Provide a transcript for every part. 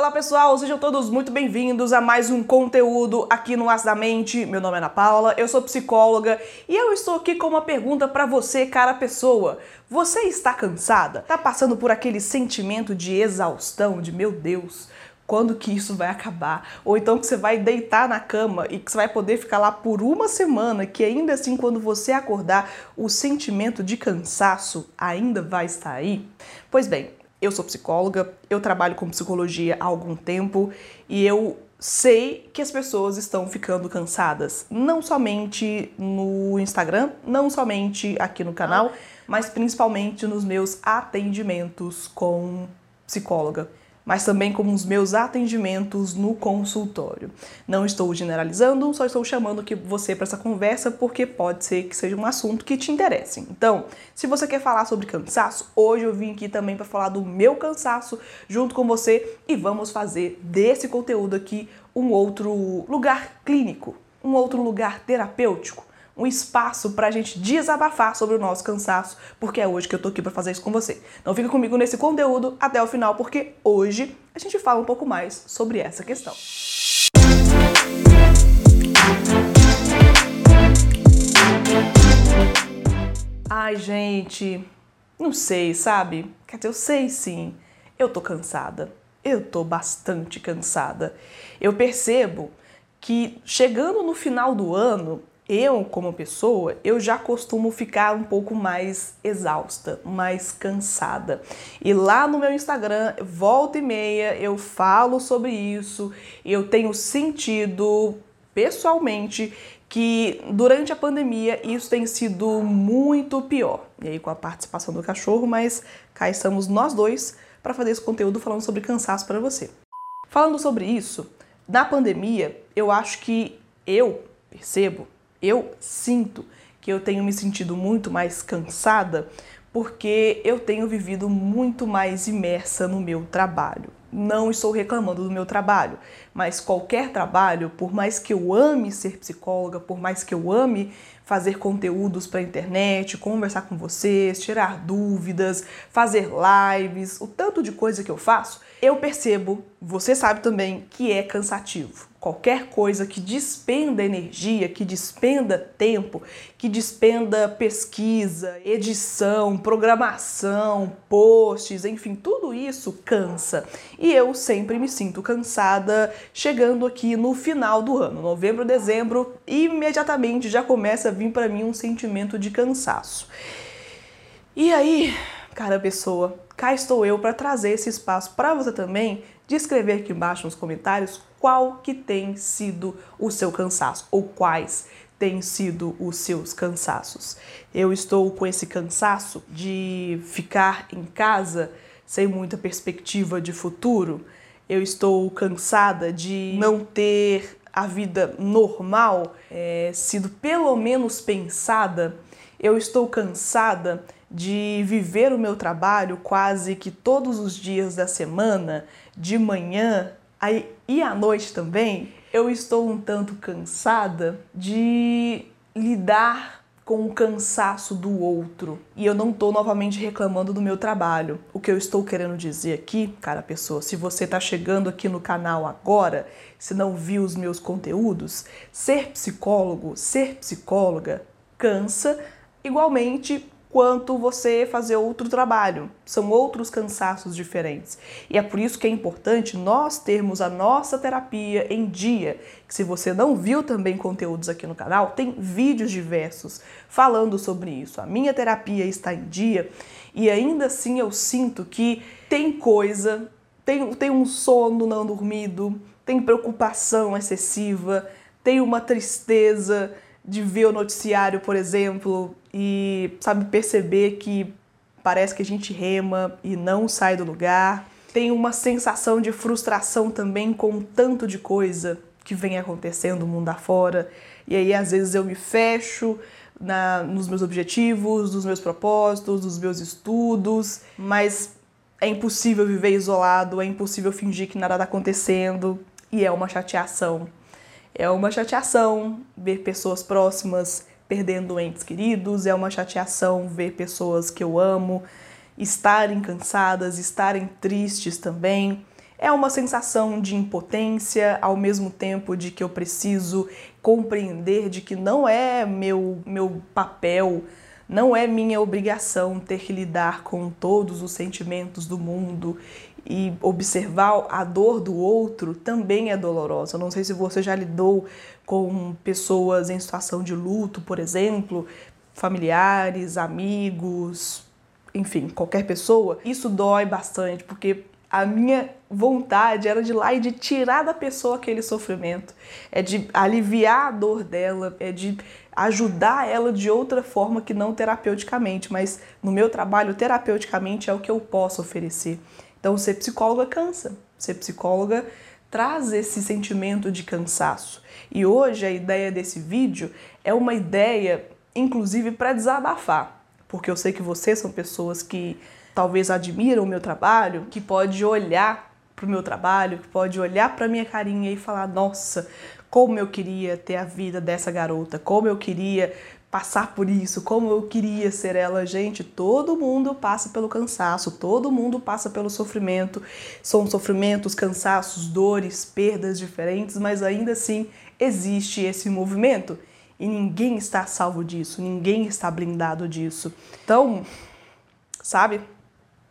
Olá pessoal, sejam todos muito bem-vindos a mais um conteúdo aqui no As da Mente. Meu nome é Ana Paula, eu sou psicóloga e eu estou aqui com uma pergunta para você, cara pessoa. Você está cansada? Tá passando por aquele sentimento de exaustão, de meu Deus, quando que isso vai acabar? Ou então que você vai deitar na cama e que você vai poder ficar lá por uma semana, que ainda assim quando você acordar, o sentimento de cansaço ainda vai estar aí? Pois bem, eu sou psicóloga, eu trabalho com psicologia há algum tempo e eu sei que as pessoas estão ficando cansadas, não somente no Instagram, não somente aqui no canal, mas principalmente nos meus atendimentos com psicóloga mas também como os meus atendimentos no consultório. Não estou generalizando, só estou chamando que você para essa conversa porque pode ser que seja um assunto que te interesse. Então, se você quer falar sobre cansaço, hoje eu vim aqui também para falar do meu cansaço junto com você e vamos fazer desse conteúdo aqui um outro lugar clínico, um outro lugar terapêutico um espaço para a gente desabafar sobre o nosso cansaço, porque é hoje que eu tô aqui para fazer isso com você. Então fica comigo nesse conteúdo até o final, porque hoje a gente fala um pouco mais sobre essa questão. Ai, gente, não sei, sabe? Quer dizer, eu sei sim. Eu tô cansada. Eu tô bastante cansada. Eu percebo que chegando no final do ano, eu, como pessoa, eu já costumo ficar um pouco mais exausta, mais cansada. E lá no meu Instagram, volta e meia, eu falo sobre isso, eu tenho sentido pessoalmente que durante a pandemia isso tem sido muito pior. E aí com a participação do cachorro, mas cá estamos nós dois para fazer esse conteúdo falando sobre cansaço para você. Falando sobre isso, na pandemia, eu acho que eu percebo eu sinto que eu tenho me sentido muito mais cansada porque eu tenho vivido muito mais imersa no meu trabalho. Não estou reclamando do meu trabalho, mas qualquer trabalho, por mais que eu ame ser psicóloga, por mais que eu ame fazer conteúdos para a internet, conversar com vocês, tirar dúvidas, fazer lives, o tanto de coisa que eu faço, eu percebo, você sabe também, que é cansativo. Qualquer coisa que despenda energia, que despenda tempo, que despenda pesquisa, edição, programação, posts, enfim, tudo isso cansa. E eu sempre me sinto cansada chegando aqui no final do ano, novembro, dezembro, imediatamente já começa a vir para mim um sentimento de cansaço. E aí, cara pessoa, cá estou eu para trazer esse espaço para você também de escrever aqui embaixo nos comentários qual que tem sido o seu cansaço ou quais têm sido os seus cansaços. Eu estou com esse cansaço de ficar em casa sem muita perspectiva de futuro. Eu estou cansada de não ter a vida normal é, sido pelo menos pensada. Eu estou cansada de viver o meu trabalho quase que todos os dias da semana, de manhã e à noite também. Eu estou um tanto cansada de lidar com o cansaço do outro. E eu não estou novamente reclamando do meu trabalho. O que eu estou querendo dizer aqui, cara pessoa, se você está chegando aqui no canal agora, se não viu os meus conteúdos, ser psicólogo, ser psicóloga cansa igualmente quanto você fazer outro trabalho. São outros cansaços diferentes. E é por isso que é importante nós termos a nossa terapia em dia. Se você não viu também conteúdos aqui no canal, tem vídeos diversos falando sobre isso. A minha terapia está em dia e ainda assim eu sinto que tem coisa, tem, tem um sono não dormido, tem preocupação excessiva, tem uma tristeza de ver o noticiário, por exemplo, e sabe perceber que parece que a gente rema e não sai do lugar. Tem uma sensação de frustração também com tanto de coisa que vem acontecendo mundo afora. E aí às vezes eu me fecho na, nos meus objetivos, nos meus propósitos, nos meus estudos, mas é impossível viver isolado, é impossível fingir que nada está acontecendo e é uma chateação. É uma chateação ver pessoas próximas perdendo entes queridos, é uma chateação ver pessoas que eu amo estarem cansadas, estarem tristes também. É uma sensação de impotência, ao mesmo tempo de que eu preciso compreender de que não é meu, meu papel, não é minha obrigação ter que lidar com todos os sentimentos do mundo e observar a dor do outro também é dolorosa. Eu não sei se você já lidou com pessoas em situação de luto, por exemplo, familiares, amigos, enfim, qualquer pessoa. Isso dói bastante porque a minha vontade era de ir lá e de tirar da pessoa aquele sofrimento, é de aliviar a dor dela, é de ajudar ela de outra forma que não terapeuticamente, mas no meu trabalho terapeuticamente é o que eu posso oferecer. Então, ser psicóloga cansa. Ser psicóloga traz esse sentimento de cansaço. E hoje a ideia desse vídeo é uma ideia, inclusive, para desabafar, porque eu sei que vocês são pessoas que talvez admiram o meu trabalho, que pode olhar para o meu trabalho, que pode olhar para minha carinha e falar: nossa, como eu queria ter a vida dessa garota, como eu queria passar por isso, como eu queria ser ela. Gente, todo mundo passa pelo cansaço, todo mundo passa pelo sofrimento. São sofrimentos, cansaços, dores, perdas diferentes, mas ainda assim existe esse movimento e ninguém está salvo disso, ninguém está blindado disso. Então, sabe?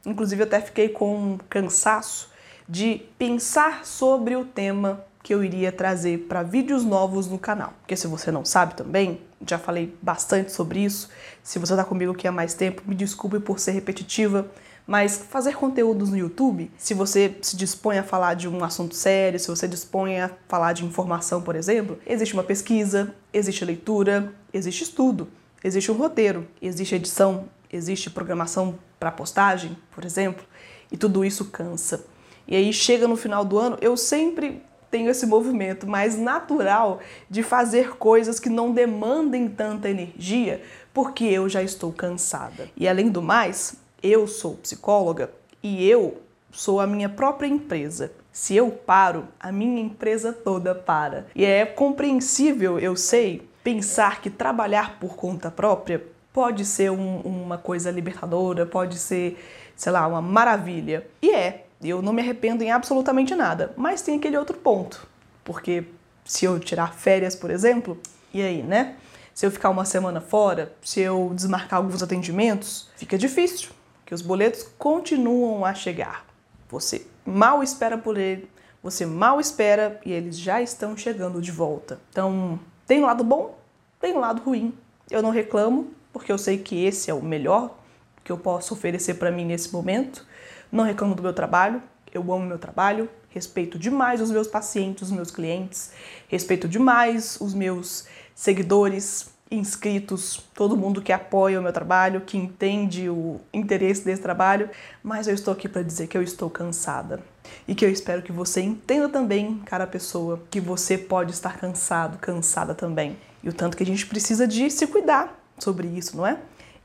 Inclusive, eu até fiquei com um cansaço de pensar sobre o tema que eu iria trazer para vídeos novos no canal. Porque se você não sabe também, já falei bastante sobre isso. Se você está comigo aqui há mais tempo, me desculpe por ser repetitiva, mas fazer conteúdos no YouTube, se você se dispõe a falar de um assunto sério, se você dispõe a falar de informação, por exemplo, existe uma pesquisa, existe leitura, existe estudo, existe um roteiro, existe edição, existe programação para postagem, por exemplo, e tudo isso cansa. E aí chega no final do ano, eu sempre tenho esse movimento mais natural de fazer coisas que não demandem tanta energia, porque eu já estou cansada. E além do mais, eu sou psicóloga e eu sou a minha própria empresa. Se eu paro, a minha empresa toda para. E é compreensível, eu sei, pensar que trabalhar por conta própria pode ser um, uma coisa libertadora, pode ser, sei lá, uma maravilha. E é, eu não me arrependo em absolutamente nada, mas tem aquele outro ponto, porque se eu tirar férias, por exemplo, e aí, né? Se eu ficar uma semana fora, se eu desmarcar alguns atendimentos, fica difícil, que os boletos continuam a chegar. Você mal espera por ele, você mal espera e eles já estão chegando de volta. Então, tem um lado bom, tem um lado ruim. Eu não reclamo, porque eu sei que esse é o melhor que eu posso oferecer para mim nesse momento. Não reclamo do meu trabalho, eu amo meu trabalho, respeito demais os meus pacientes, os meus clientes, respeito demais os meus seguidores, inscritos, todo mundo que apoia o meu trabalho, que entende o interesse desse trabalho, mas eu estou aqui para dizer que eu estou cansada. E que eu espero que você entenda também, cara pessoa, que você pode estar cansado, cansada também. E o tanto que a gente precisa de se cuidar sobre isso, não é?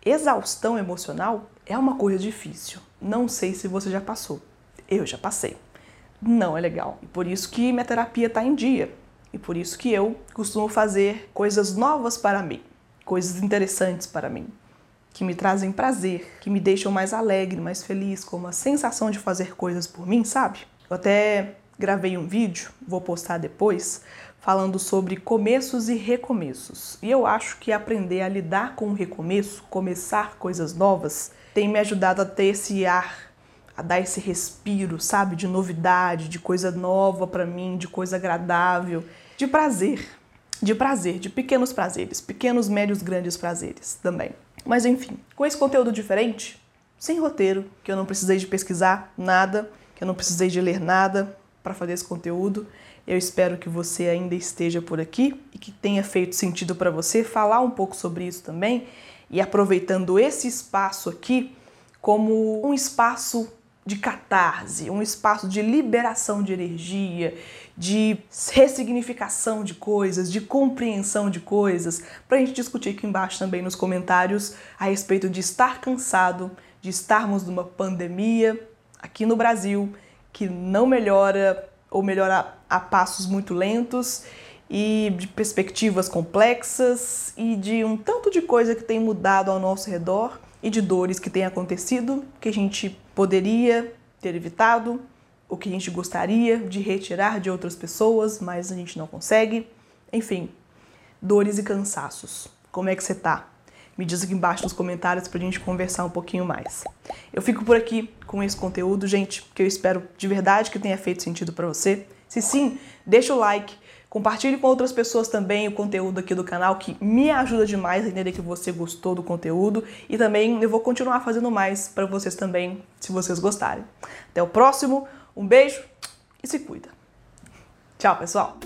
Exaustão emocional é uma coisa difícil. Não sei se você já passou. Eu já passei. Não é legal. E por isso que minha terapia está em dia. E por isso que eu costumo fazer coisas novas para mim, coisas interessantes para mim, que me trazem prazer, que me deixam mais alegre, mais feliz, com a sensação de fazer coisas por mim, sabe? Eu até gravei um vídeo, vou postar depois, falando sobre começos e recomeços. E eu acho que aprender a lidar com o recomeço, começar coisas novas, tem me ajudado a ter esse ar, a dar esse respiro, sabe, de novidade, de coisa nova para mim, de coisa agradável, de prazer, de prazer, de pequenos prazeres, pequenos, médios, grandes prazeres também. Mas enfim, com esse conteúdo diferente, sem roteiro, que eu não precisei de pesquisar nada, que eu não precisei de ler nada para fazer esse conteúdo, eu espero que você ainda esteja por aqui e que tenha feito sentido para você falar um pouco sobre isso também. E aproveitando esse espaço aqui como um espaço de catarse, um espaço de liberação de energia, de ressignificação de coisas, de compreensão de coisas, para a gente discutir aqui embaixo também nos comentários a respeito de estar cansado, de estarmos numa pandemia aqui no Brasil que não melhora ou melhora a passos muito lentos e de perspectivas complexas e de um tanto de coisa que tem mudado ao nosso redor e de dores que têm acontecido que a gente poderia ter evitado o que a gente gostaria de retirar de outras pessoas, mas a gente não consegue. Enfim, dores e cansaços. Como é que você tá? Me diz aqui embaixo nos comentários pra gente conversar um pouquinho mais. Eu fico por aqui com esse conteúdo, gente, que eu espero de verdade que tenha feito sentido para você. Se sim, deixa o like, compartilhe com outras pessoas também o conteúdo aqui do canal, que me ajuda demais a entender que você gostou do conteúdo e também eu vou continuar fazendo mais para vocês também, se vocês gostarem. Até o próximo, um beijo e se cuida. Tchau, pessoal!